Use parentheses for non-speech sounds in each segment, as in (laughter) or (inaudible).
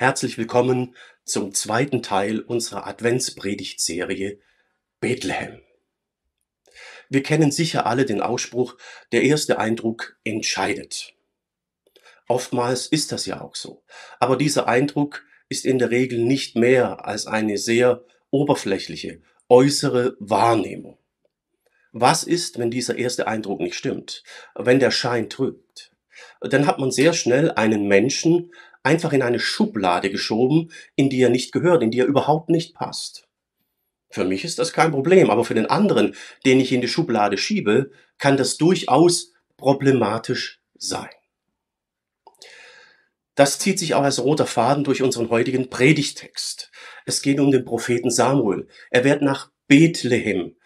Herzlich willkommen zum zweiten Teil unserer Adventspredigtserie Bethlehem. Wir kennen sicher alle den Ausspruch, der erste Eindruck entscheidet. Oftmals ist das ja auch so. Aber dieser Eindruck ist in der Regel nicht mehr als eine sehr oberflächliche, äußere Wahrnehmung. Was ist, wenn dieser erste Eindruck nicht stimmt? Wenn der Schein trügt? Dann hat man sehr schnell einen Menschen einfach in eine Schublade geschoben, in die er nicht gehört, in die er überhaupt nicht passt. Für mich ist das kein Problem, aber für den anderen, den ich in die Schublade schiebe, kann das durchaus problematisch sein. Das zieht sich auch als roter Faden durch unseren heutigen Predigtext. Es geht um den Propheten Samuel. Er wird nach Bethlehem,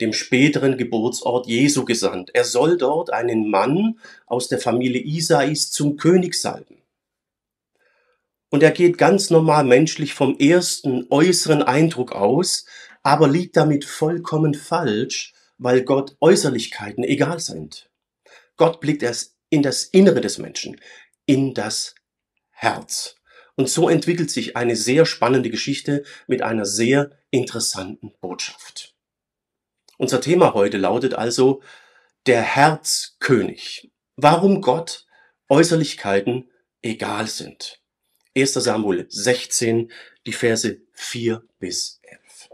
dem späteren Geburtsort Jesu, gesandt. Er soll dort einen Mann aus der Familie Isais zum König salben. Und er geht ganz normal menschlich vom ersten äußeren Eindruck aus, aber liegt damit vollkommen falsch, weil Gott Äußerlichkeiten egal sind. Gott blickt erst in das Innere des Menschen, in das Herz. Und so entwickelt sich eine sehr spannende Geschichte mit einer sehr interessanten Botschaft. Unser Thema heute lautet also der Herzkönig. Warum Gott Äußerlichkeiten egal sind. 1. Samuel 16, die Verse 4 bis 11.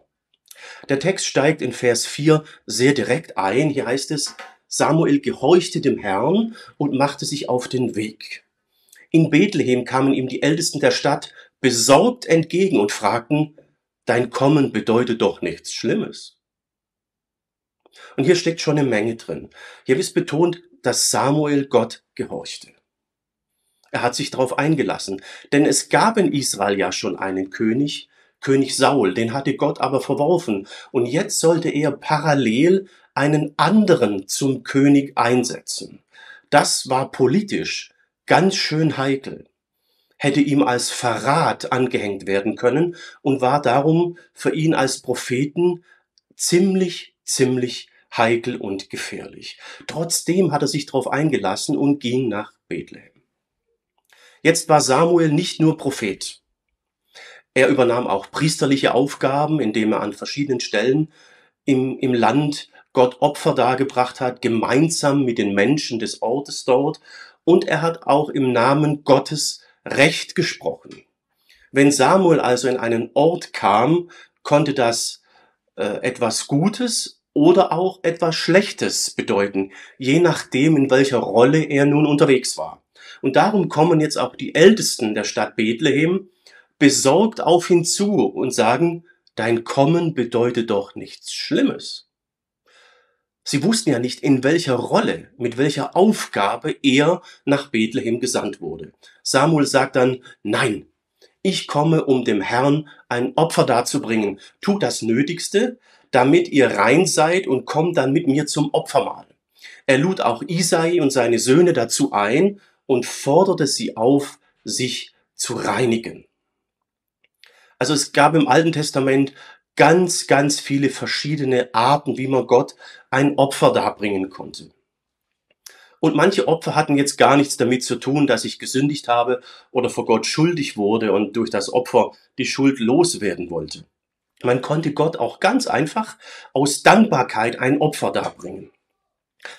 Der Text steigt in Vers 4 sehr direkt ein. Hier heißt es, Samuel gehorchte dem Herrn und machte sich auf den Weg. In Bethlehem kamen ihm die Ältesten der Stadt besorgt entgegen und fragten, dein Kommen bedeutet doch nichts Schlimmes. Und hier steckt schon eine Menge drin. Hier ist betont, dass Samuel Gott gehorchte. Er hat sich darauf eingelassen, denn es gab in Israel ja schon einen König, König Saul, den hatte Gott aber verworfen, und jetzt sollte er parallel einen anderen zum König einsetzen. Das war politisch ganz schön heikel, hätte ihm als Verrat angehängt werden können und war darum für ihn als Propheten ziemlich, ziemlich heikel und gefährlich. Trotzdem hat er sich darauf eingelassen und ging nach Bethlehem. Jetzt war Samuel nicht nur Prophet. Er übernahm auch priesterliche Aufgaben, indem er an verschiedenen Stellen im, im Land Gott Opfer dargebracht hat, gemeinsam mit den Menschen des Ortes dort. Und er hat auch im Namen Gottes Recht gesprochen. Wenn Samuel also in einen Ort kam, konnte das äh, etwas Gutes oder auch etwas Schlechtes bedeuten, je nachdem, in welcher Rolle er nun unterwegs war. Und darum kommen jetzt auch die Ältesten der Stadt Bethlehem besorgt auf ihn zu und sagen, dein Kommen bedeutet doch nichts Schlimmes. Sie wussten ja nicht, in welcher Rolle, mit welcher Aufgabe er nach Bethlehem gesandt wurde. Samuel sagt dann, nein, ich komme, um dem Herrn ein Opfer darzubringen. Tut das Nötigste, damit ihr rein seid und kommt dann mit mir zum Opfermahl. Er lud auch Isai und seine Söhne dazu ein und forderte sie auf, sich zu reinigen. Also es gab im Alten Testament ganz, ganz viele verschiedene Arten, wie man Gott ein Opfer darbringen konnte. Und manche Opfer hatten jetzt gar nichts damit zu tun, dass ich gesündigt habe oder vor Gott schuldig wurde und durch das Opfer die Schuld loswerden wollte. Man konnte Gott auch ganz einfach aus Dankbarkeit ein Opfer darbringen.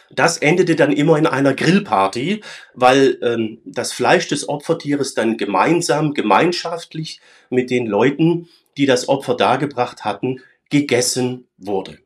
Das endete dann immer in einer Grillparty, weil ähm, das Fleisch des Opfertieres dann gemeinsam, gemeinschaftlich mit den Leuten, die das Opfer dargebracht hatten, gegessen wurde.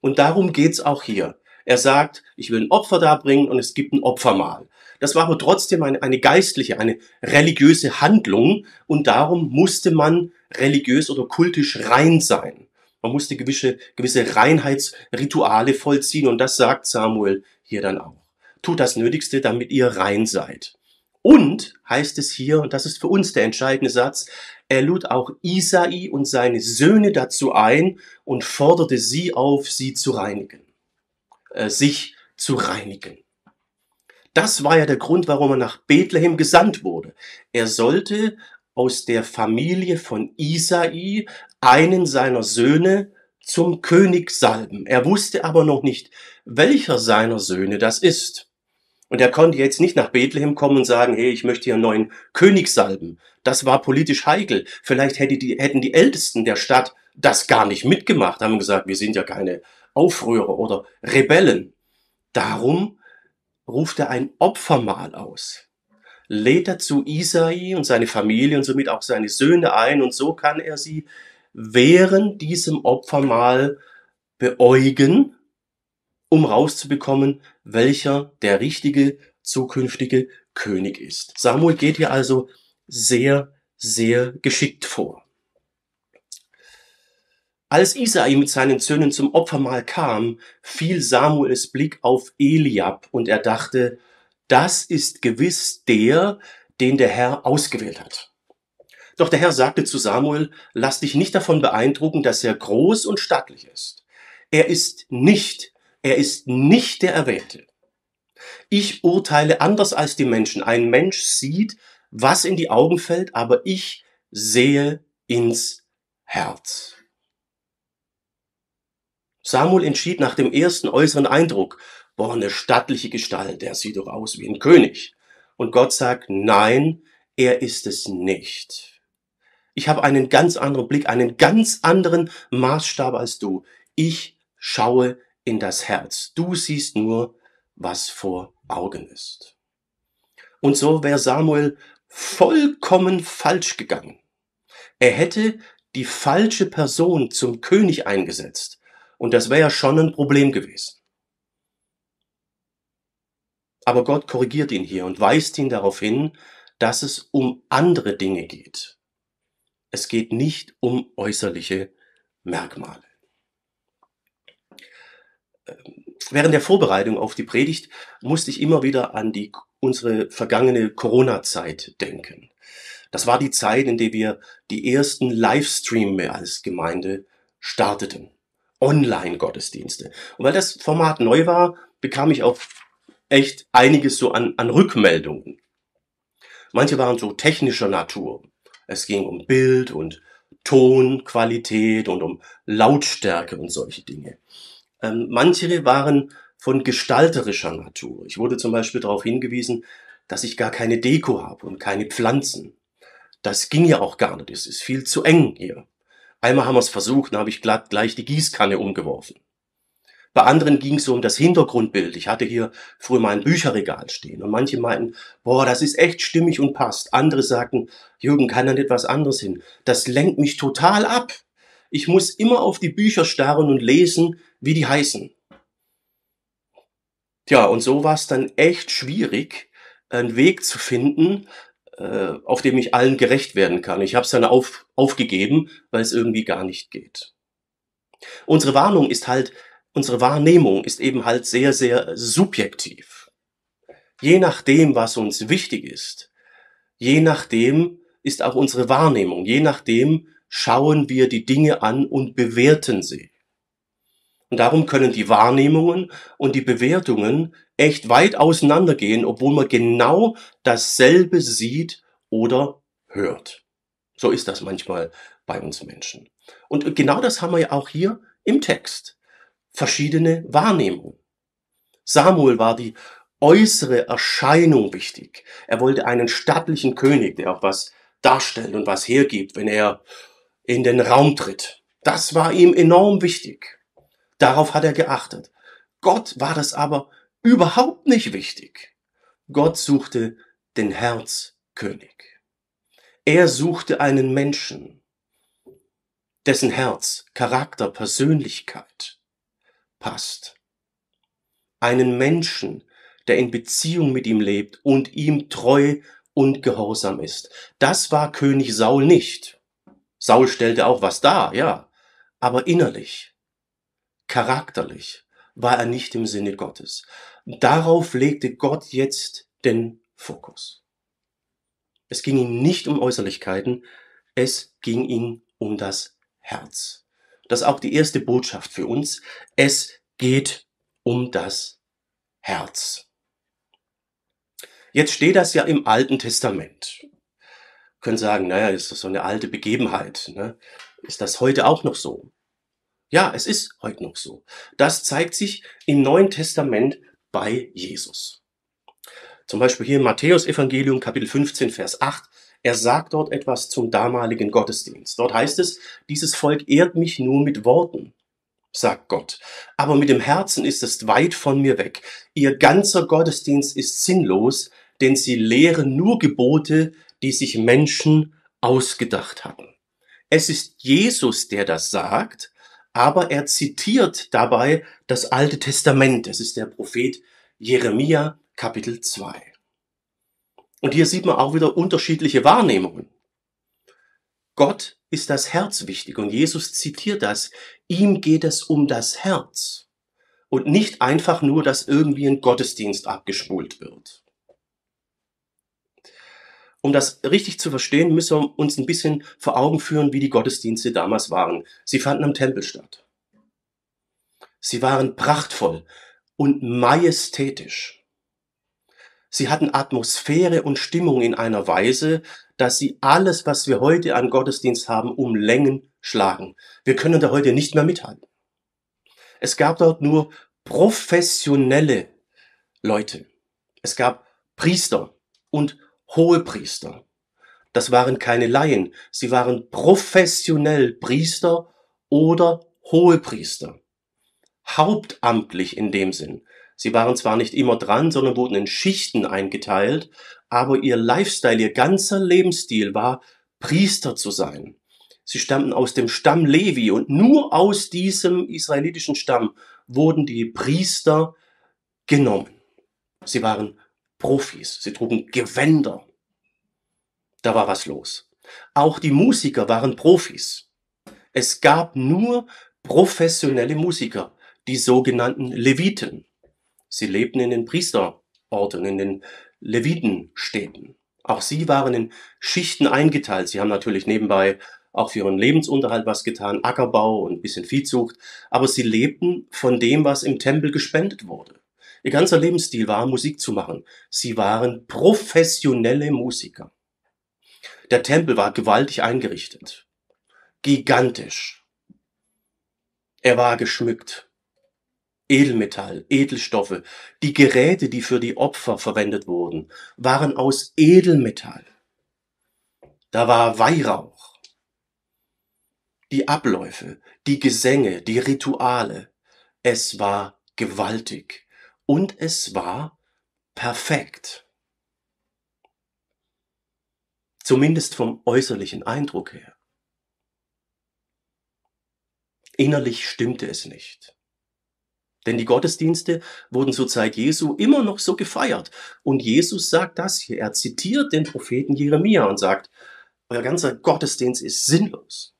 Und darum geht's auch hier. Er sagt, ich will ein Opfer darbringen und es gibt ein Opfermahl. Das war aber trotzdem eine, eine geistliche, eine religiöse Handlung und darum musste man religiös oder kultisch rein sein. Man musste gewisse, gewisse Reinheitsrituale vollziehen und das sagt Samuel hier dann auch. Tut das Nötigste, damit ihr rein seid. Und heißt es hier, und das ist für uns der entscheidende Satz, er lud auch Isai und seine Söhne dazu ein und forderte sie auf, sie zu reinigen, äh, sich zu reinigen. Das war ja der Grund, warum er nach Bethlehem gesandt wurde. Er sollte aus der Familie von Isai einen seiner Söhne zum König salben. Er wusste aber noch nicht, welcher seiner Söhne das ist. Und er konnte jetzt nicht nach Bethlehem kommen und sagen, hey, ich möchte hier einen neuen König salben. Das war politisch heikel. Vielleicht hätte die, hätten die Ältesten der Stadt das gar nicht mitgemacht, haben gesagt, wir sind ja keine Aufrührer oder Rebellen. Darum ruft er ein Opfermahl aus. Lädt er zu Isai und seine Familie und somit auch seine Söhne ein und so kann er sie während diesem Opfermahl beäugen, um rauszubekommen, welcher der richtige zukünftige König ist. Samuel geht hier also sehr, sehr geschickt vor. Als Isai mit seinen Söhnen zum Opfermahl kam, fiel Samuels Blick auf Eliab und er dachte, das ist gewiss der, den der Herr ausgewählt hat. Doch der Herr sagte zu Samuel, lass dich nicht davon beeindrucken, dass er groß und stattlich ist. Er ist nicht, er ist nicht der Erwählte. Ich urteile anders als die Menschen. Ein Mensch sieht, was in die Augen fällt, aber ich sehe ins Herz. Samuel entschied nach dem ersten äußeren Eindruck, boah, eine stattliche Gestalt, der sieht doch aus wie ein König. Und Gott sagt, nein, er ist es nicht. Ich habe einen ganz anderen Blick, einen ganz anderen Maßstab als du. Ich schaue in das Herz. Du siehst nur, was vor Augen ist. Und so wäre Samuel vollkommen falsch gegangen. Er hätte die falsche Person zum König eingesetzt. Und das wäre ja schon ein Problem gewesen. Aber Gott korrigiert ihn hier und weist ihn darauf hin, dass es um andere Dinge geht. Es geht nicht um äußerliche Merkmale. Ähm, während der Vorbereitung auf die Predigt musste ich immer wieder an die, unsere vergangene Corona-Zeit denken. Das war die Zeit, in der wir die ersten Livestreame als Gemeinde starteten. Online-Gottesdienste. Und weil das Format neu war, bekam ich auch echt einiges so an, an Rückmeldungen. Manche waren so technischer Natur. Es ging um Bild und Tonqualität und um Lautstärke und solche Dinge. Ähm, manche waren von gestalterischer Natur. Ich wurde zum Beispiel darauf hingewiesen, dass ich gar keine Deko habe und keine Pflanzen. Das ging ja auch gar nicht. Es ist viel zu eng hier. Einmal haben wir es versucht, dann habe ich glatt gleich die Gießkanne umgeworfen. Bei anderen ging es so um das Hintergrundbild. Ich hatte hier früher mal ein Bücherregal stehen und manche meinten, boah, das ist echt stimmig und passt. Andere sagten, Jürgen, kann da nicht was anderes hin? Das lenkt mich total ab. Ich muss immer auf die Bücher starren und lesen, wie die heißen. Tja, und so war es dann echt schwierig, einen Weg zu finden, äh, auf dem ich allen gerecht werden kann. Ich habe es dann auf, aufgegeben, weil es irgendwie gar nicht geht. Unsere Warnung ist halt, unsere Wahrnehmung ist eben halt sehr, sehr subjektiv. Je nachdem, was uns wichtig ist, je nachdem ist auch unsere Wahrnehmung, je nachdem schauen wir die Dinge an und bewerten sie. Und darum können die Wahrnehmungen und die Bewertungen echt weit auseinandergehen, obwohl man genau dasselbe sieht oder hört. So ist das manchmal bei uns Menschen. Und genau das haben wir ja auch hier im Text. Verschiedene Wahrnehmungen. Samuel war die äußere Erscheinung wichtig. Er wollte einen stattlichen König, der auch was darstellt und was hergibt, wenn er in den Raum tritt. Das war ihm enorm wichtig. Darauf hat er geachtet. Gott war das aber überhaupt nicht wichtig. Gott suchte den Herzkönig. Er suchte einen Menschen, dessen Herz, Charakter, Persönlichkeit passt. Einen Menschen, der in Beziehung mit ihm lebt und ihm treu und gehorsam ist. Das war König Saul nicht. Saul stellte auch was dar, ja, aber innerlich charakterlich war er nicht im Sinne Gottes. Darauf legte Gott jetzt den Fokus. Es ging ihm nicht um Äußerlichkeiten, es ging ihm um das Herz. Das ist auch die erste Botschaft für uns. Es geht um das Herz. Jetzt steht das ja im Alten Testament. Wir können sagen, naja, ist das so eine alte Begebenheit. Ne? Ist das heute auch noch so? Ja, es ist heute noch so. Das zeigt sich im Neuen Testament bei Jesus. Zum Beispiel hier im Matthäus-Evangelium, Kapitel 15, Vers 8. Er sagt dort etwas zum damaligen Gottesdienst. Dort heißt es, dieses Volk ehrt mich nur mit Worten, sagt Gott. Aber mit dem Herzen ist es weit von mir weg. Ihr ganzer Gottesdienst ist sinnlos, denn sie lehren nur Gebote, die sich Menschen ausgedacht hatten. Es ist Jesus, der das sagt, aber er zitiert dabei das Alte Testament. Es ist der Prophet Jeremia Kapitel 2. Und hier sieht man auch wieder unterschiedliche Wahrnehmungen. Gott ist das Herz wichtig und Jesus zitiert das. Ihm geht es um das Herz und nicht einfach nur, dass irgendwie ein Gottesdienst abgespult wird. Um das richtig zu verstehen, müssen wir uns ein bisschen vor Augen führen, wie die Gottesdienste damals waren. Sie fanden am Tempel statt. Sie waren prachtvoll und majestätisch. Sie hatten Atmosphäre und Stimmung in einer Weise, dass sie alles, was wir heute an Gottesdienst haben, um Längen schlagen. Wir können da heute nicht mehr mithalten. Es gab dort nur professionelle Leute. Es gab Priester und Hohepriester. Das waren keine Laien, sie waren professionell Priester oder Hohepriester. Hauptamtlich in dem Sinn. Sie waren zwar nicht immer dran, sondern wurden in Schichten eingeteilt, aber ihr Lifestyle, ihr ganzer Lebensstil war, Priester zu sein. Sie stammten aus dem Stamm Levi und nur aus diesem israelitischen Stamm wurden die Priester genommen. Sie waren Profis, sie trugen Gewänder. Da war was los. Auch die Musiker waren Profis. Es gab nur professionelle Musiker, die sogenannten Leviten. Sie lebten in den Priesterorten, in den Levitenstädten. Auch sie waren in Schichten eingeteilt. Sie haben natürlich nebenbei auch für ihren Lebensunterhalt was getan, Ackerbau und ein bisschen Viehzucht, aber sie lebten von dem, was im Tempel gespendet wurde. Ihr ganzer Lebensstil war, Musik zu machen. Sie waren professionelle Musiker. Der Tempel war gewaltig eingerichtet. Gigantisch. Er war geschmückt. Edelmetall, Edelstoffe. Die Geräte, die für die Opfer verwendet wurden, waren aus Edelmetall. Da war Weihrauch. Die Abläufe, die Gesänge, die Rituale. Es war gewaltig und es war perfekt. Zumindest vom äußerlichen Eindruck her. Innerlich stimmte es nicht. Denn die Gottesdienste wurden zur Zeit Jesu immer noch so gefeiert. Und Jesus sagt das hier. Er zitiert den Propheten Jeremia und sagt, euer ganzer Gottesdienst ist sinnlos.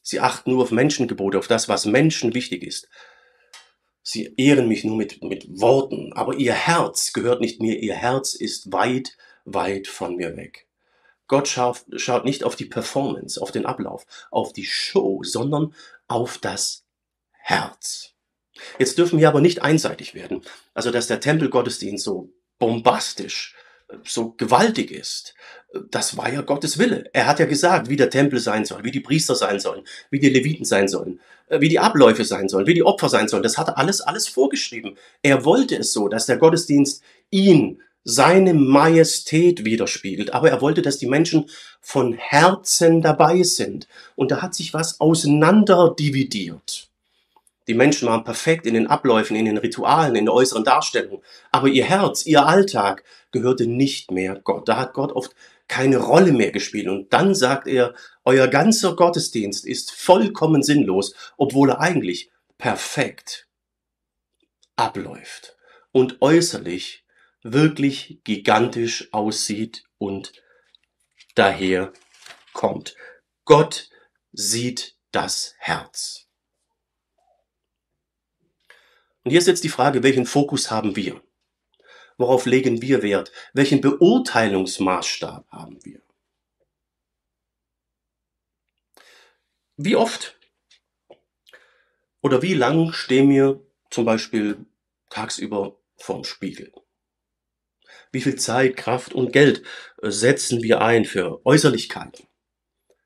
Sie achten nur auf Menschengebote, auf das, was Menschen wichtig ist. Sie ehren mich nur mit, mit Worten, aber ihr Herz gehört nicht mir, ihr Herz ist weit, weit von mir weg. Gott schaut, schaut nicht auf die Performance, auf den Ablauf, auf die Show, sondern auf das Herz. Jetzt dürfen wir aber nicht einseitig werden. Also, dass der Tempelgottesdienst so bombastisch so gewaltig ist, das war ja Gottes Wille. Er hat ja gesagt, wie der Tempel sein soll, wie die Priester sein sollen, wie die Leviten sein sollen, wie die Abläufe sein sollen, wie die Opfer sein sollen. Das hat er alles, alles vorgeschrieben. Er wollte es so, dass der Gottesdienst ihn, seine Majestät widerspiegelt. Aber er wollte, dass die Menschen von Herzen dabei sind. Und da hat sich was auseinanderdividiert. Die Menschen waren perfekt in den Abläufen, in den Ritualen, in der äußeren Darstellung. Aber ihr Herz, ihr Alltag gehörte nicht mehr Gott. Da hat Gott oft keine Rolle mehr gespielt. Und dann sagt er, euer ganzer Gottesdienst ist vollkommen sinnlos, obwohl er eigentlich perfekt abläuft und äußerlich wirklich gigantisch aussieht und daher kommt. Gott sieht das Herz. Und hier ist jetzt die Frage, welchen Fokus haben wir? Worauf legen wir Wert? Welchen Beurteilungsmaßstab haben wir? Wie oft oder wie lang stehen wir zum Beispiel tagsüber vorm Spiegel? Wie viel Zeit, Kraft und Geld setzen wir ein für Äußerlichkeiten?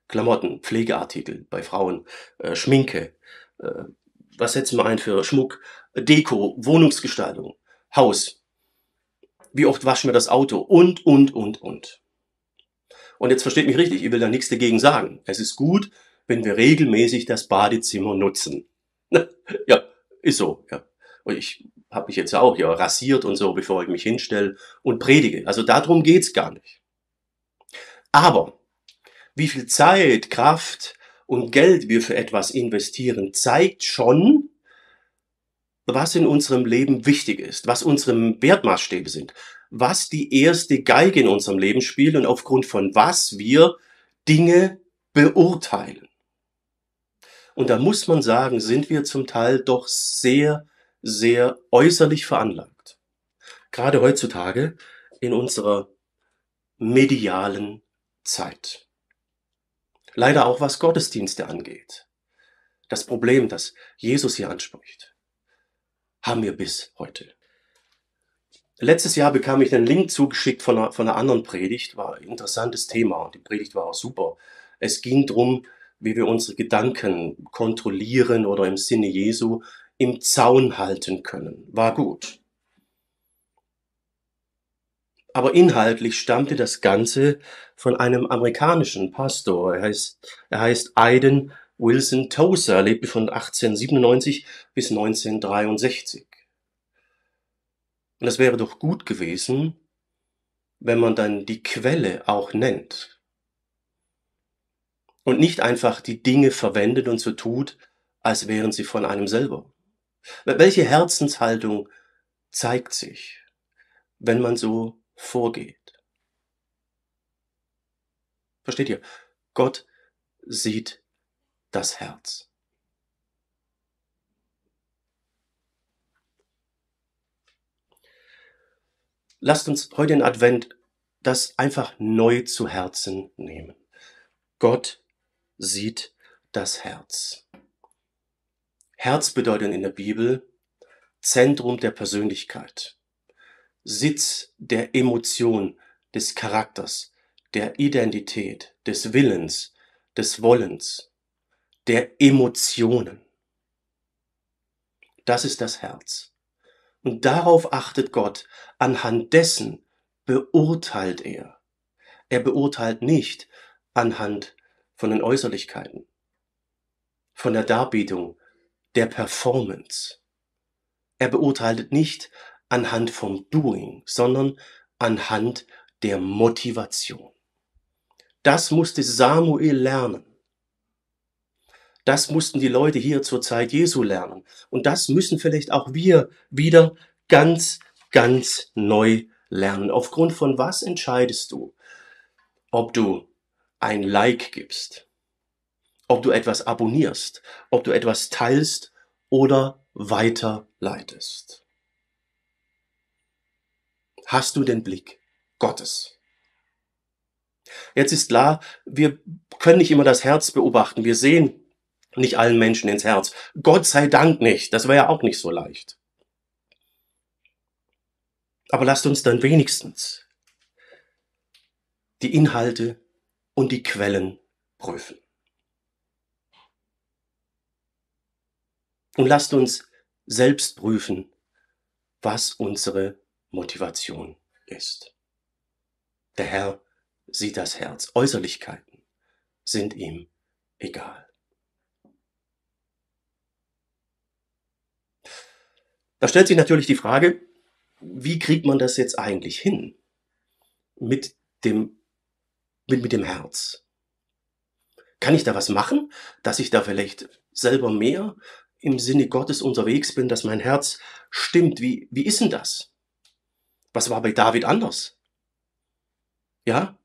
Klamotten, Pflegeartikel bei Frauen, äh, Schminke, äh, was setzen wir ein für Schmuck, Deko, Wohnungsgestaltung, Haus. Wie oft waschen wir das Auto? Und, und, und, und. Und jetzt versteht mich richtig, ich will da nichts dagegen sagen. Es ist gut, wenn wir regelmäßig das Badezimmer nutzen. (laughs) ja, ist so. Ja. Und ich habe mich jetzt auch ja rasiert und so, bevor ich mich hinstelle und predige. Also darum geht's gar nicht. Aber wie viel Zeit, Kraft und Geld wir für etwas investieren, zeigt schon, was in unserem Leben wichtig ist, was unsere Wertmaßstäbe sind, was die erste Geige in unserem Leben spielt und aufgrund von was wir Dinge beurteilen. Und da muss man sagen, sind wir zum Teil doch sehr, sehr äußerlich veranlagt. Gerade heutzutage in unserer medialen Zeit. Leider auch was Gottesdienste angeht. Das Problem, das Jesus hier anspricht, haben wir bis heute. Letztes Jahr bekam ich einen Link zugeschickt von einer, von einer anderen Predigt, war ein interessantes Thema und die Predigt war auch super. Es ging darum, wie wir unsere Gedanken kontrollieren oder im Sinne Jesu im Zaun halten können. War gut. Aber inhaltlich stammte das Ganze von einem amerikanischen Pastor. Er heißt, er heißt Aiden Wilson Tozer, lebte von 1897 bis 1963. Und es wäre doch gut gewesen, wenn man dann die Quelle auch nennt. Und nicht einfach die Dinge verwendet und so tut, als wären sie von einem selber. Welche Herzenshaltung zeigt sich, wenn man so vorgeht. Versteht ihr? Gott sieht das Herz. Lasst uns heute in Advent das einfach neu zu Herzen nehmen. Gott sieht das Herz. Herz bedeutet in der Bibel Zentrum der Persönlichkeit. Sitz der Emotion, des Charakters, der Identität, des Willens, des Wollens, der Emotionen. Das ist das Herz. Und darauf achtet Gott, anhand dessen beurteilt er. Er beurteilt nicht anhand von den Äußerlichkeiten, von der Darbietung, der Performance. Er beurteilt nicht anhand vom Doing, sondern anhand der Motivation. Das musste Samuel lernen. Das mussten die Leute hier zur Zeit Jesu lernen. Und das müssen vielleicht auch wir wieder ganz, ganz neu lernen. Aufgrund von was entscheidest du, ob du ein Like gibst, ob du etwas abonnierst, ob du etwas teilst oder weiterleitest hast du den Blick Gottes. Jetzt ist klar, wir können nicht immer das Herz beobachten. Wir sehen nicht allen Menschen ins Herz. Gott sei Dank nicht. Das wäre ja auch nicht so leicht. Aber lasst uns dann wenigstens die Inhalte und die Quellen prüfen. Und lasst uns selbst prüfen, was unsere Motivation ist. Der Herr sieht das Herz. Äußerlichkeiten sind ihm egal. Da stellt sich natürlich die Frage, wie kriegt man das jetzt eigentlich hin mit dem, mit, mit dem Herz? Kann ich da was machen, dass ich da vielleicht selber mehr im Sinne Gottes unterwegs bin, dass mein Herz stimmt? Wie, wie ist denn das? Was war bei David anders? Ja,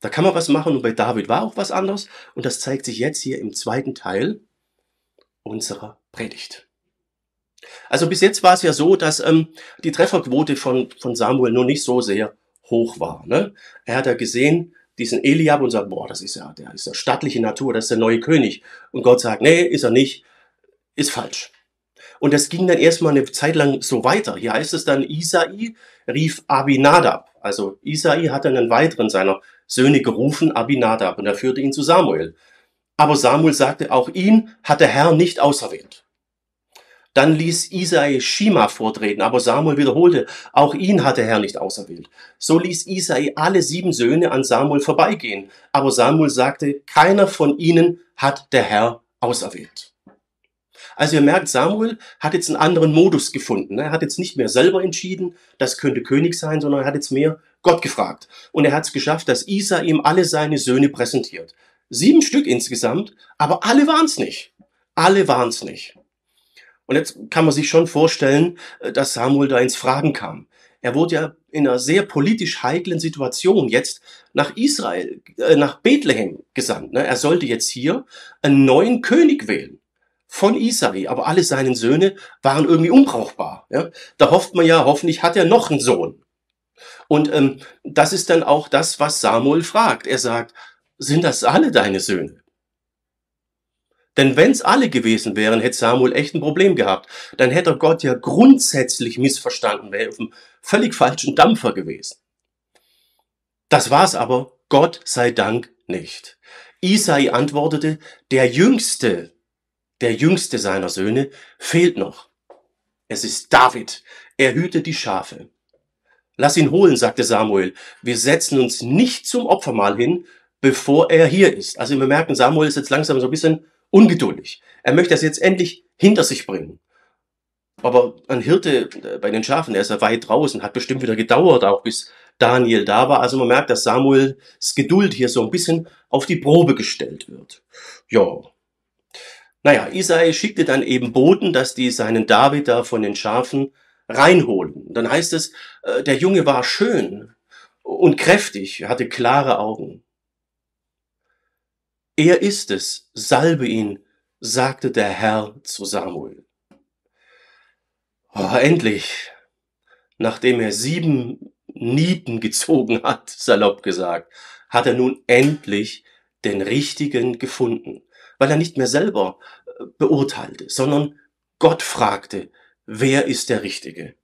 da kann man was machen und bei David war auch was anders und das zeigt sich jetzt hier im zweiten Teil unserer Predigt. Also bis jetzt war es ja so, dass ähm, die Trefferquote von, von Samuel nur nicht so sehr hoch war. Ne? Er hat ja gesehen, diesen Eliab und sagt, boah, das ist ja, der ist ja stattliche Natur, das ist der neue König. Und Gott sagt, nee, ist er nicht, ist falsch. Und das ging dann erstmal eine Zeit lang so weiter. Hier heißt es dann, Isai rief Abinadab. Also Isai hat dann einen weiteren seiner Söhne gerufen, Abinadab, und er führte ihn zu Samuel. Aber Samuel sagte, auch ihn hat der Herr nicht auserwählt. Dann ließ Isai Shima vortreten, aber Samuel wiederholte, auch ihn hat der Herr nicht auserwählt. So ließ Isai alle sieben Söhne an Samuel vorbeigehen, aber Samuel sagte, keiner von ihnen hat der Herr auserwählt. Also ihr merkt, Samuel hat jetzt einen anderen Modus gefunden. Er hat jetzt nicht mehr selber entschieden, das könnte König sein, sondern er hat jetzt mehr Gott gefragt. Und er hat es geschafft, dass Isa ihm alle seine Söhne präsentiert. Sieben Stück insgesamt, aber alle waren es nicht. Alle waren es nicht. Und jetzt kann man sich schon vorstellen, äh, dass Samuel da ins Fragen kam. Er wurde ja in einer sehr politisch heiklen Situation jetzt nach Israel, äh, nach Bethlehem gesandt. Ne? Er sollte jetzt hier einen neuen König wählen von Isai, aber alle seine Söhne waren irgendwie unbrauchbar. Da hofft man ja, hoffentlich hat er noch einen Sohn. Und ähm, das ist dann auch das, was Samuel fragt. Er sagt, sind das alle deine Söhne? Denn wenn es alle gewesen wären, hätte Samuel echt ein Problem gehabt. Dann hätte er Gott ja grundsätzlich missverstanden, wäre auf einem völlig falschen Dampfer gewesen. Das war's aber, Gott sei Dank nicht. Isai antwortete, der jüngste, der jüngste seiner Söhne fehlt noch. Es ist David. Er hütet die Schafe. Lass ihn holen, sagte Samuel. Wir setzen uns nicht zum Opfermahl hin, bevor er hier ist. Also wir merken, Samuel ist jetzt langsam so ein bisschen ungeduldig. Er möchte das jetzt endlich hinter sich bringen. Aber ein Hirte äh, bei den Schafen, der ist ja weit draußen, hat bestimmt wieder gedauert, auch bis Daniel da war. Also man merkt, dass Samuels Geduld hier so ein bisschen auf die Probe gestellt wird. Ja. Naja, Isai schickte dann eben Boten, dass die seinen David da von den Schafen reinholen. Dann heißt es, äh, der Junge war schön und kräftig, hatte klare Augen. Er ist es, salbe ihn, sagte der Herr zu Samuel. Oh, endlich, nachdem er sieben Nieten gezogen hat, salopp gesagt, hat er nun endlich den richtigen gefunden, weil er nicht mehr selber äh, beurteilte, sondern Gott fragte, wer ist der Richtige?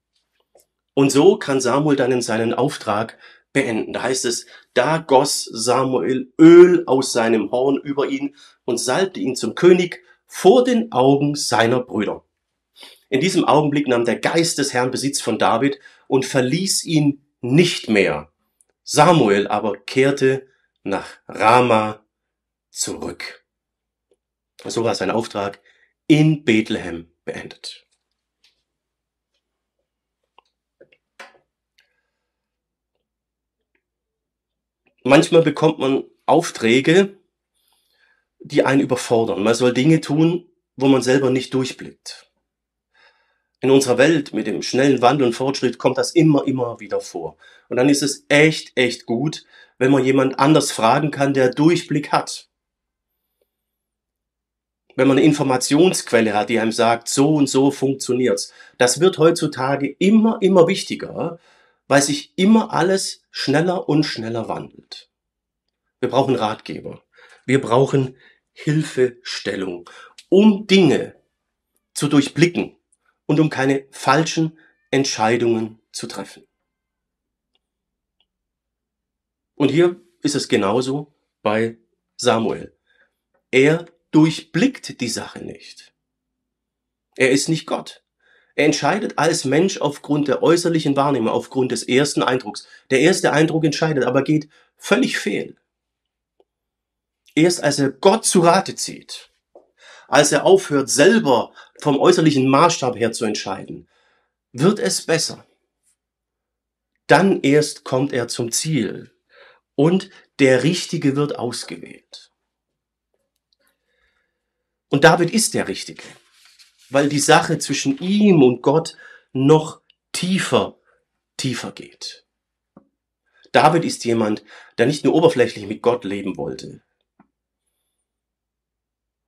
Und so kann Samuel dann in seinen Auftrag beenden. Da heißt es, da goss Samuel Öl aus seinem Horn über ihn und salbte ihn zum König vor den Augen seiner Brüder. In diesem Augenblick nahm der Geist des Herrn Besitz von David und verließ ihn nicht mehr. Samuel aber kehrte nach Rama zurück. So war sein Auftrag in Bethlehem beendet. Manchmal bekommt man Aufträge, die einen überfordern. Man soll Dinge tun, wo man selber nicht durchblickt. In unserer Welt mit dem schnellen Wandel und Fortschritt kommt das immer, immer wieder vor. Und dann ist es echt, echt gut, wenn man jemand anders fragen kann, der Durchblick hat. Wenn man eine Informationsquelle hat, die einem sagt, so und so funktioniert's. Das wird heutzutage immer, immer wichtiger, weil sich immer alles schneller und schneller wandelt. Wir brauchen Ratgeber. Wir brauchen Hilfestellung, um Dinge zu durchblicken und um keine falschen Entscheidungen zu treffen. Und hier ist es genauso bei Samuel. Er durchblickt die Sache nicht. Er ist nicht Gott. Er entscheidet als Mensch aufgrund der äußerlichen Wahrnehmung, aufgrund des ersten Eindrucks. Der erste Eindruck entscheidet, aber geht völlig fehl. Erst als er Gott zu Rate zieht, als er aufhört, selber vom äußerlichen Maßstab her zu entscheiden, wird es besser. Dann erst kommt er zum Ziel und der Richtige wird ausgewählt. Und David ist der Richtige weil die Sache zwischen ihm und Gott noch tiefer, tiefer geht. David ist jemand, der nicht nur oberflächlich mit Gott leben wollte,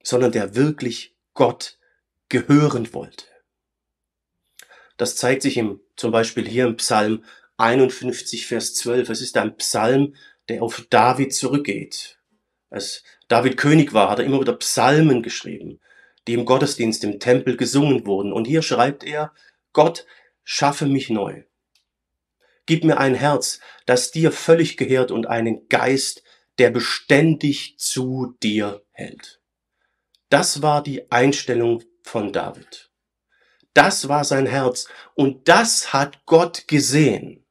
sondern der wirklich Gott gehören wollte. Das zeigt sich im, zum Beispiel hier im Psalm 51, Vers 12. Es ist ein Psalm, der auf David zurückgeht. Als David König war, hat er immer wieder Psalmen geschrieben die im Gottesdienst im Tempel gesungen wurden. Und hier schreibt er, Gott, schaffe mich neu. Gib mir ein Herz, das dir völlig gehört und einen Geist, der beständig zu dir hält. Das war die Einstellung von David. Das war sein Herz. Und das hat Gott gesehen.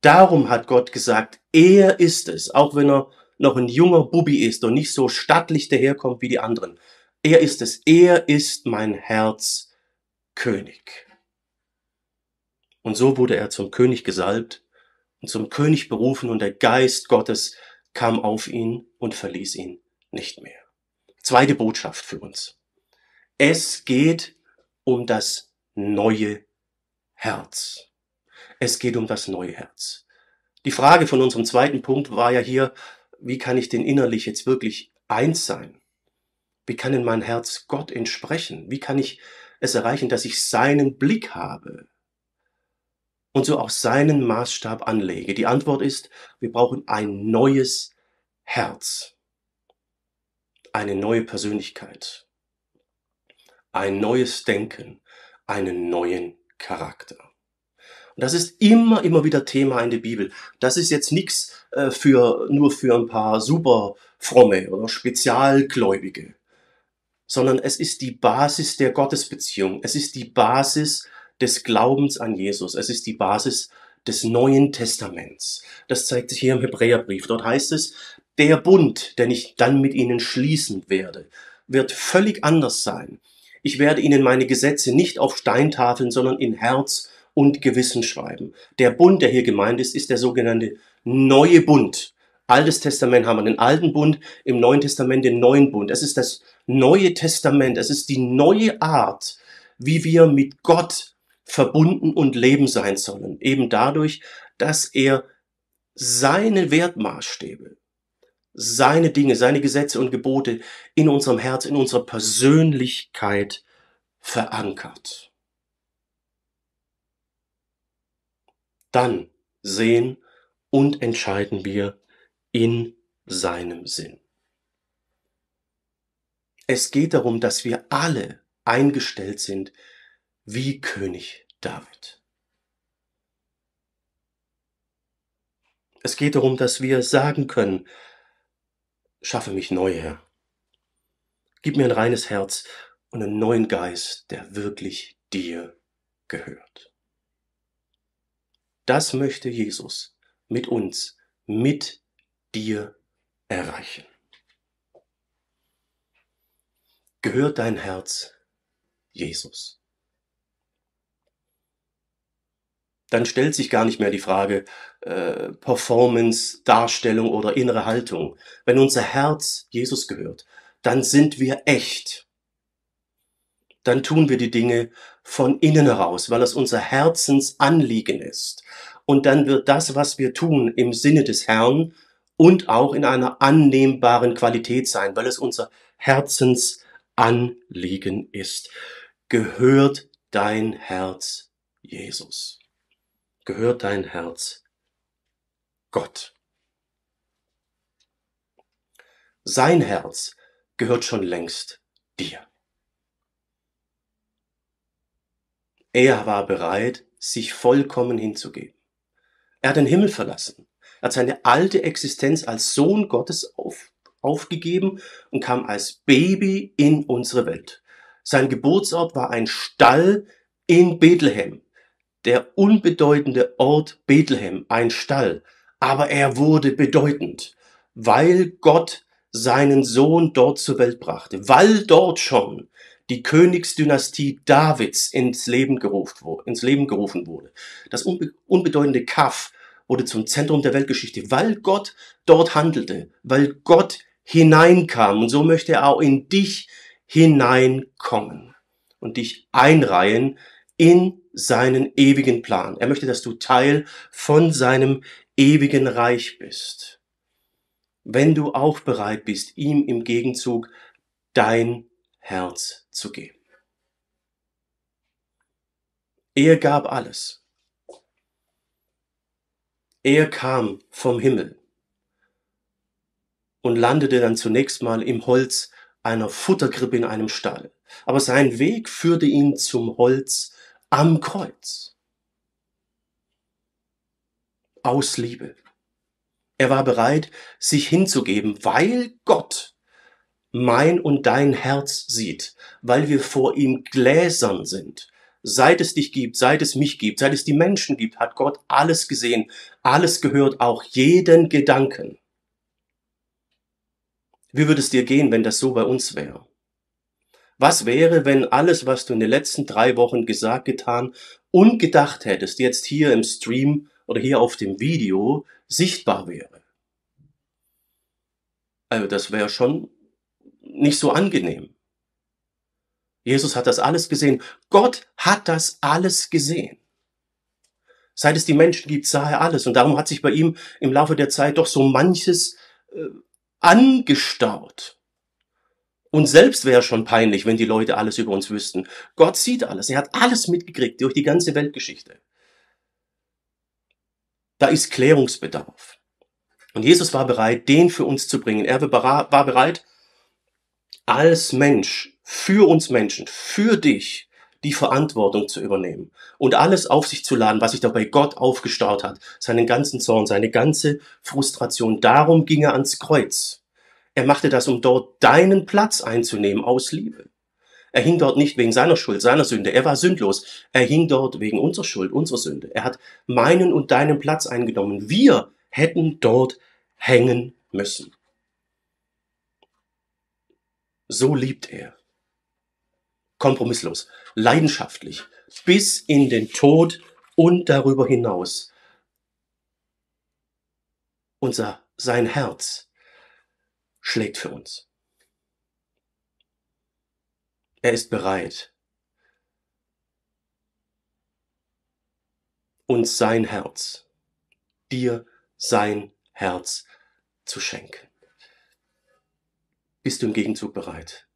Darum hat Gott gesagt, er ist es, auch wenn er noch ein junger Bubi ist und nicht so stattlich daherkommt wie die anderen. Er ist es, er ist mein Herz König. Und so wurde er zum König gesalbt und zum König berufen und der Geist Gottes kam auf ihn und verließ ihn nicht mehr. Zweite Botschaft für uns. Es geht um das neue Herz. Es geht um das neue Herz. Die Frage von unserem zweiten Punkt war ja hier, wie kann ich denn innerlich jetzt wirklich eins sein? Wie kann denn mein Herz Gott entsprechen? Wie kann ich es erreichen, dass ich seinen Blick habe und so auch seinen Maßstab anlege? Die Antwort ist, wir brauchen ein neues Herz, eine neue Persönlichkeit, ein neues Denken, einen neuen Charakter. Und das ist immer, immer wieder Thema in der Bibel. Das ist jetzt nichts äh, für, nur für ein paar super fromme oder Spezialgläubige, sondern es ist die Basis der Gottesbeziehung. Es ist die Basis des Glaubens an Jesus. Es ist die Basis des Neuen Testaments. Das zeigt sich hier im Hebräerbrief. Dort heißt es, der Bund, den ich dann mit ihnen schließen werde, wird völlig anders sein. Ich werde ihnen meine Gesetze nicht auf Steintafeln, sondern in Herz und Gewissen schreiben. Der Bund, der hier gemeint ist, ist der sogenannte neue Bund. Altes Testament haben wir den alten Bund, im Neuen Testament den neuen Bund. Es ist das neue Testament, es ist die neue Art, wie wir mit Gott verbunden und leben sein sollen. Eben dadurch, dass er seine Wertmaßstäbe, seine Dinge, seine Gesetze und Gebote in unserem Herz, in unserer Persönlichkeit verankert. dann sehen und entscheiden wir in seinem Sinn. Es geht darum, dass wir alle eingestellt sind wie König David. Es geht darum, dass wir sagen können, schaffe mich neu, Herr. Gib mir ein reines Herz und einen neuen Geist, der wirklich dir gehört. Das möchte Jesus mit uns, mit dir erreichen. Gehört dein Herz Jesus? Dann stellt sich gar nicht mehr die Frage äh, Performance, Darstellung oder innere Haltung. Wenn unser Herz Jesus gehört, dann sind wir echt. Dann tun wir die Dinge von innen heraus, weil es unser Herzensanliegen ist. Und dann wird das, was wir tun, im Sinne des Herrn und auch in einer annehmbaren Qualität sein, weil es unser Herzensanliegen ist. Gehört dein Herz Jesus? Gehört dein Herz Gott? Sein Herz gehört schon längst dir. Er war bereit, sich vollkommen hinzugeben. Er hat den Himmel verlassen. Er hat seine alte Existenz als Sohn Gottes auf, aufgegeben und kam als Baby in unsere Welt. Sein Geburtsort war ein Stall in Bethlehem. Der unbedeutende Ort Bethlehem, ein Stall. Aber er wurde bedeutend, weil Gott seinen Sohn dort zur Welt brachte, weil dort schon die Königsdynastie Davids ins Leben, gerufen, wurde. Das unbe unbedeutende Kaf wurde zum Zentrum der Weltgeschichte, weil Gott dort handelte, weil Gott hineinkam. Und so möchte er auch in dich hineinkommen und dich einreihen in seinen ewigen Plan. Er möchte, dass du Teil von seinem ewigen Reich bist. Wenn du auch bereit bist, ihm im Gegenzug dein Herz zu geben. Er gab alles. Er kam vom Himmel und landete dann zunächst mal im Holz einer Futterkrippe in einem Stall. Aber sein Weg führte ihn zum Holz am Kreuz. Aus Liebe. Er war bereit, sich hinzugeben, weil Gott mein und dein Herz sieht, weil wir vor ihm gläsern sind. Seit es dich gibt, seit es mich gibt, seit es die Menschen gibt, hat Gott alles gesehen, alles gehört, auch jeden Gedanken. Wie würde es dir gehen, wenn das so bei uns wäre? Was wäre, wenn alles, was du in den letzten drei Wochen gesagt, getan und gedacht hättest, jetzt hier im Stream oder hier auf dem Video sichtbar wäre? Also das wäre schon nicht so angenehm. Jesus hat das alles gesehen. Gott hat das alles gesehen. Seit es die Menschen gibt, sah er alles. Und darum hat sich bei ihm im Laufe der Zeit doch so manches äh, angestaut. Und selbst wäre schon peinlich, wenn die Leute alles über uns wüssten. Gott sieht alles. Er hat alles mitgekriegt durch die ganze Weltgeschichte. Da ist Klärungsbedarf. Und Jesus war bereit, den für uns zu bringen. Er war bereit, als Mensch, für uns Menschen, für dich, die Verantwortung zu übernehmen und alles auf sich zu laden, was sich dabei Gott aufgestaut hat, seinen ganzen Zorn, seine ganze Frustration. Darum ging er ans Kreuz. Er machte das, um dort deinen Platz einzunehmen aus Liebe. Er hing dort nicht wegen seiner Schuld, seiner Sünde. Er war sündlos. Er hing dort wegen unserer Schuld, unserer Sünde. Er hat meinen und deinen Platz eingenommen. Wir hätten dort hängen müssen. So liebt er. Kompromisslos, leidenschaftlich, bis in den Tod und darüber hinaus. Unser, sein Herz schlägt für uns. Er ist bereit, uns sein Herz, dir sein Herz zu schenken. Bist du im Gegenzug bereit,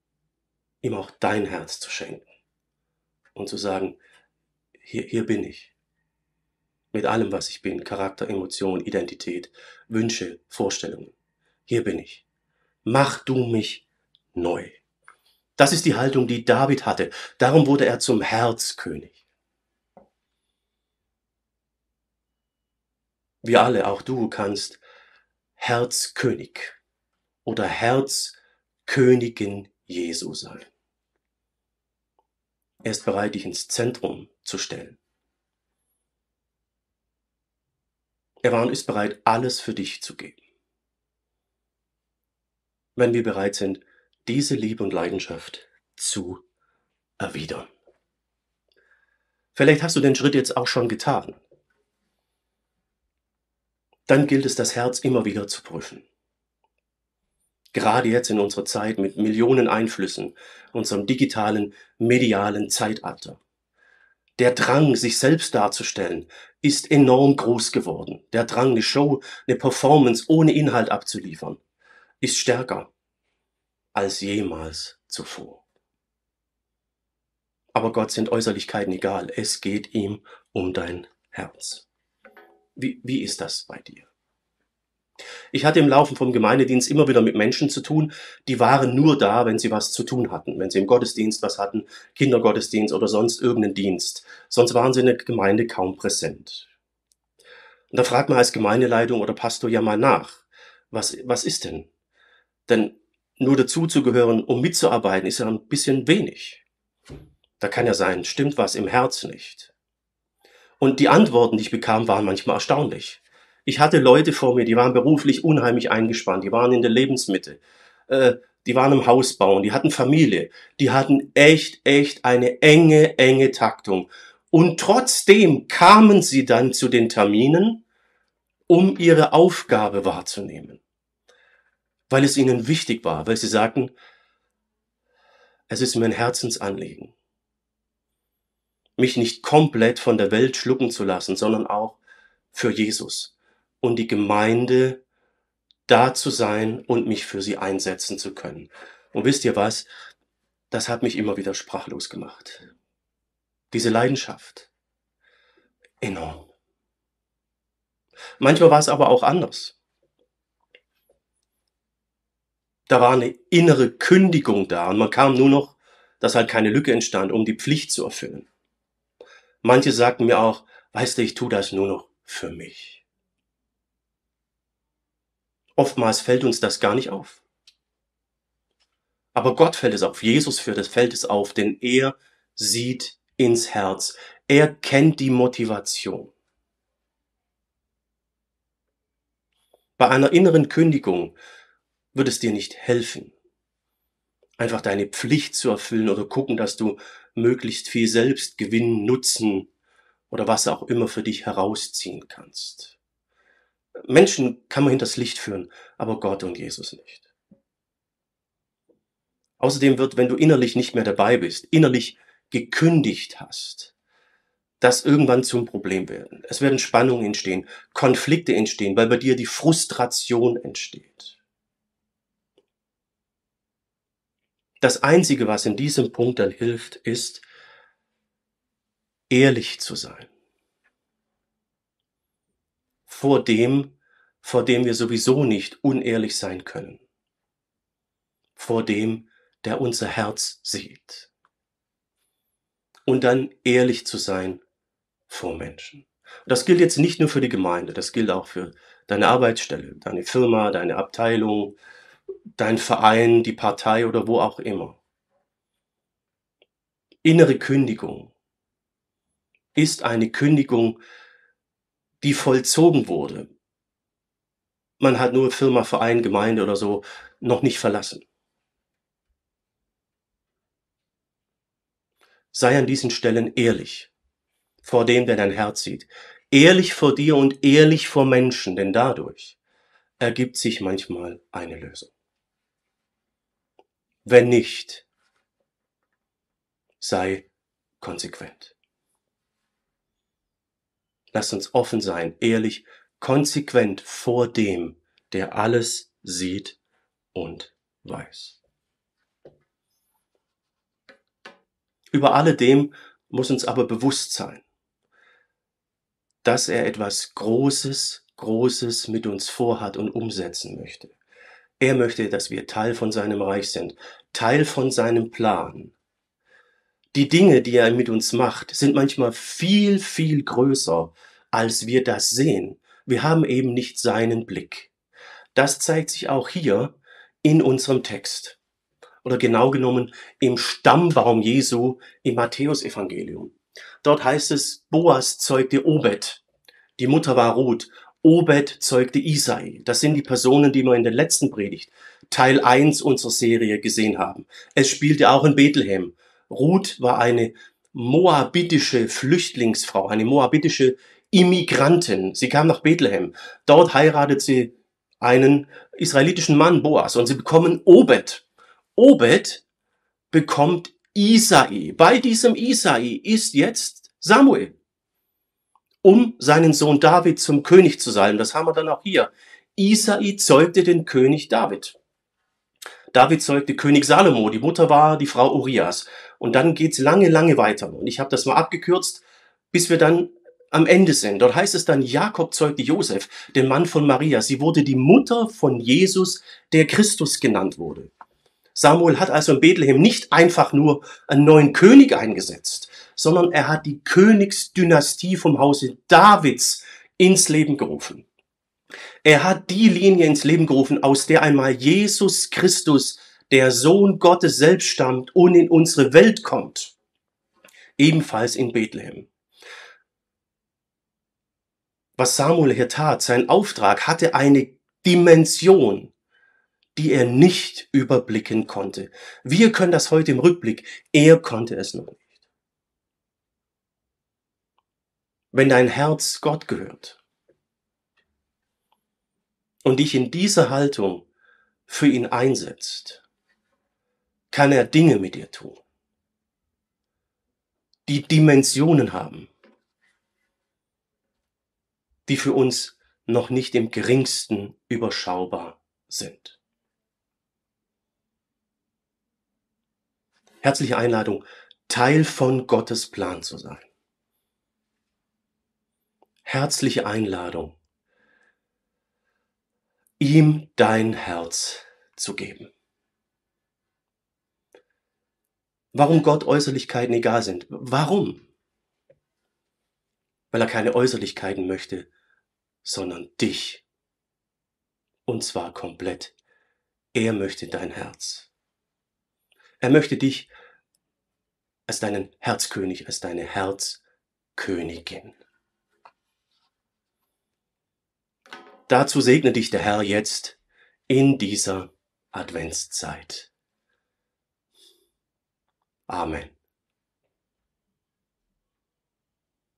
ihm auch dein Herz zu schenken und zu sagen, hier, hier bin ich. Mit allem, was ich bin, Charakter, Emotion, Identität, Wünsche, Vorstellungen. Hier bin ich. Mach du mich neu. Das ist die Haltung, die David hatte. Darum wurde er zum Herzkönig. Wir alle, auch du, kannst Herzkönig oder Herzkönigin Jesu sein. Er ist bereit, dich ins Zentrum zu stellen. Er war und ist bereit, alles für dich zu geben. Wenn wir bereit sind, diese Liebe und Leidenschaft zu erwidern. Vielleicht hast du den Schritt jetzt auch schon getan dann gilt es, das Herz immer wieder zu prüfen. Gerade jetzt in unserer Zeit mit Millionen Einflüssen, unserem digitalen, medialen Zeitalter. Der Drang, sich selbst darzustellen, ist enorm groß geworden. Der Drang, eine Show, eine Performance ohne Inhalt abzuliefern, ist stärker als jemals zuvor. Aber Gott sind Äußerlichkeiten egal. Es geht ihm um dein Herz. Wie, wie ist das bei dir? Ich hatte im Laufe vom Gemeindedienst immer wieder mit Menschen zu tun, die waren nur da, wenn sie was zu tun hatten, wenn sie im Gottesdienst was hatten, Kindergottesdienst oder sonst irgendeinen Dienst. Sonst waren sie in der Gemeinde kaum präsent. Und da fragt man als Gemeindeleitung oder Pastor ja mal nach, was, was ist denn? Denn nur dazuzugehören, um mitzuarbeiten, ist ja ein bisschen wenig. Da kann ja sein, stimmt was im Herz nicht. Und die Antworten, die ich bekam, waren manchmal erstaunlich. Ich hatte Leute vor mir, die waren beruflich unheimlich eingespannt, die waren in der Lebensmitte, äh, die waren im Haus bauen, die hatten Familie, die hatten echt, echt eine enge, enge Taktung. Und trotzdem kamen sie dann zu den Terminen, um ihre Aufgabe wahrzunehmen. Weil es ihnen wichtig war, weil sie sagten, es ist mir ein Herzensanliegen mich nicht komplett von der Welt schlucken zu lassen, sondern auch für Jesus und die Gemeinde da zu sein und mich für sie einsetzen zu können. Und wisst ihr was? Das hat mich immer wieder sprachlos gemacht. Diese Leidenschaft. Enorm. Manchmal war es aber auch anders. Da war eine innere Kündigung da und man kam nur noch, dass halt keine Lücke entstand, um die Pflicht zu erfüllen. Manche sagten mir auch, weißt du, ich tue das nur noch für mich. Oftmals fällt uns das gar nicht auf. Aber Gott fällt es auf, Jesus für das fällt es auf, denn er sieht ins Herz. Er kennt die Motivation. Bei einer inneren Kündigung wird es dir nicht helfen, einfach deine Pflicht zu erfüllen oder gucken, dass du möglichst viel Selbstgewinn, Nutzen oder was auch immer für dich herausziehen kannst. Menschen kann man hinters Licht führen, aber Gott und Jesus nicht. Außerdem wird, wenn du innerlich nicht mehr dabei bist, innerlich gekündigt hast, das irgendwann zum Problem werden. Es werden Spannungen entstehen, Konflikte entstehen, weil bei dir die Frustration entsteht. Das Einzige, was in diesem Punkt dann hilft, ist, ehrlich zu sein. Vor dem, vor dem wir sowieso nicht unehrlich sein können. Vor dem, der unser Herz sieht. Und dann ehrlich zu sein vor Menschen. Das gilt jetzt nicht nur für die Gemeinde, das gilt auch für deine Arbeitsstelle, deine Firma, deine Abteilung, dein Verein, die Partei oder wo auch immer. Innere Kündigung ist eine Kündigung, die vollzogen wurde. Man hat nur Firma, Verein, Gemeinde oder so noch nicht verlassen. Sei an diesen Stellen ehrlich vor dem, der dein Herz sieht. Ehrlich vor dir und ehrlich vor Menschen, denn dadurch ergibt sich manchmal eine Lösung. Wenn nicht, sei konsequent. Lass uns offen sein, ehrlich, konsequent vor dem, der alles sieht und weiß. Über alledem muss uns aber bewusst sein, dass er etwas Großes, Großes mit uns vorhat und umsetzen möchte. Er möchte, dass wir Teil von seinem Reich sind, Teil von seinem Plan. Die Dinge, die er mit uns macht, sind manchmal viel, viel größer, als wir das sehen. Wir haben eben nicht seinen Blick. Das zeigt sich auch hier in unserem Text. Oder genau genommen im Stammbaum Jesu im Matthäusevangelium. Dort heißt es, Boas zeugte Obed. Die Mutter war Ruth. Obed zeugte Isai. Das sind die Personen, die wir in der letzten Predigt, Teil 1 unserer Serie gesehen haben. Es spielte auch in Bethlehem. Ruth war eine moabitische Flüchtlingsfrau, eine moabitische Immigrantin. Sie kam nach Bethlehem. Dort heiratet sie einen israelitischen Mann, Boas, und sie bekommen Obed. Obed bekommt Isai. Bei diesem Isai ist jetzt Samuel um seinen Sohn David zum König zu salben. Das haben wir dann auch hier. Isai zeugte den König David. David zeugte König Salomo, die Mutter war die Frau Urias. Und dann geht's lange, lange weiter. Und ich habe das mal abgekürzt, bis wir dann am Ende sind. Dort heißt es dann, Jakob zeugte Josef, den Mann von Maria. Sie wurde die Mutter von Jesus, der Christus genannt wurde. Samuel hat also in Bethlehem nicht einfach nur einen neuen König eingesetzt, sondern er hat die Königsdynastie vom Hause Davids ins Leben gerufen. Er hat die Linie ins Leben gerufen, aus der einmal Jesus Christus, der Sohn Gottes selbst stammt und in unsere Welt kommt. Ebenfalls in Bethlehem. Was Samuel hier tat, sein Auftrag hatte eine Dimension, die er nicht überblicken konnte. Wir können das heute im Rückblick, er konnte es noch nicht. wenn dein Herz Gott gehört und dich in dieser Haltung für ihn einsetzt, kann er Dinge mit dir tun, die Dimensionen haben, die für uns noch nicht im geringsten überschaubar sind. Herzliche Einladung, Teil von Gottes Plan zu sein herzliche Einladung, ihm dein Herz zu geben. Warum Gott Äußerlichkeiten egal sind? Warum? Weil er keine Äußerlichkeiten möchte, sondern dich. Und zwar komplett. Er möchte dein Herz. Er möchte dich als deinen Herzkönig, als deine Herzkönigin. Dazu segne dich der Herr jetzt in dieser Adventszeit. Amén.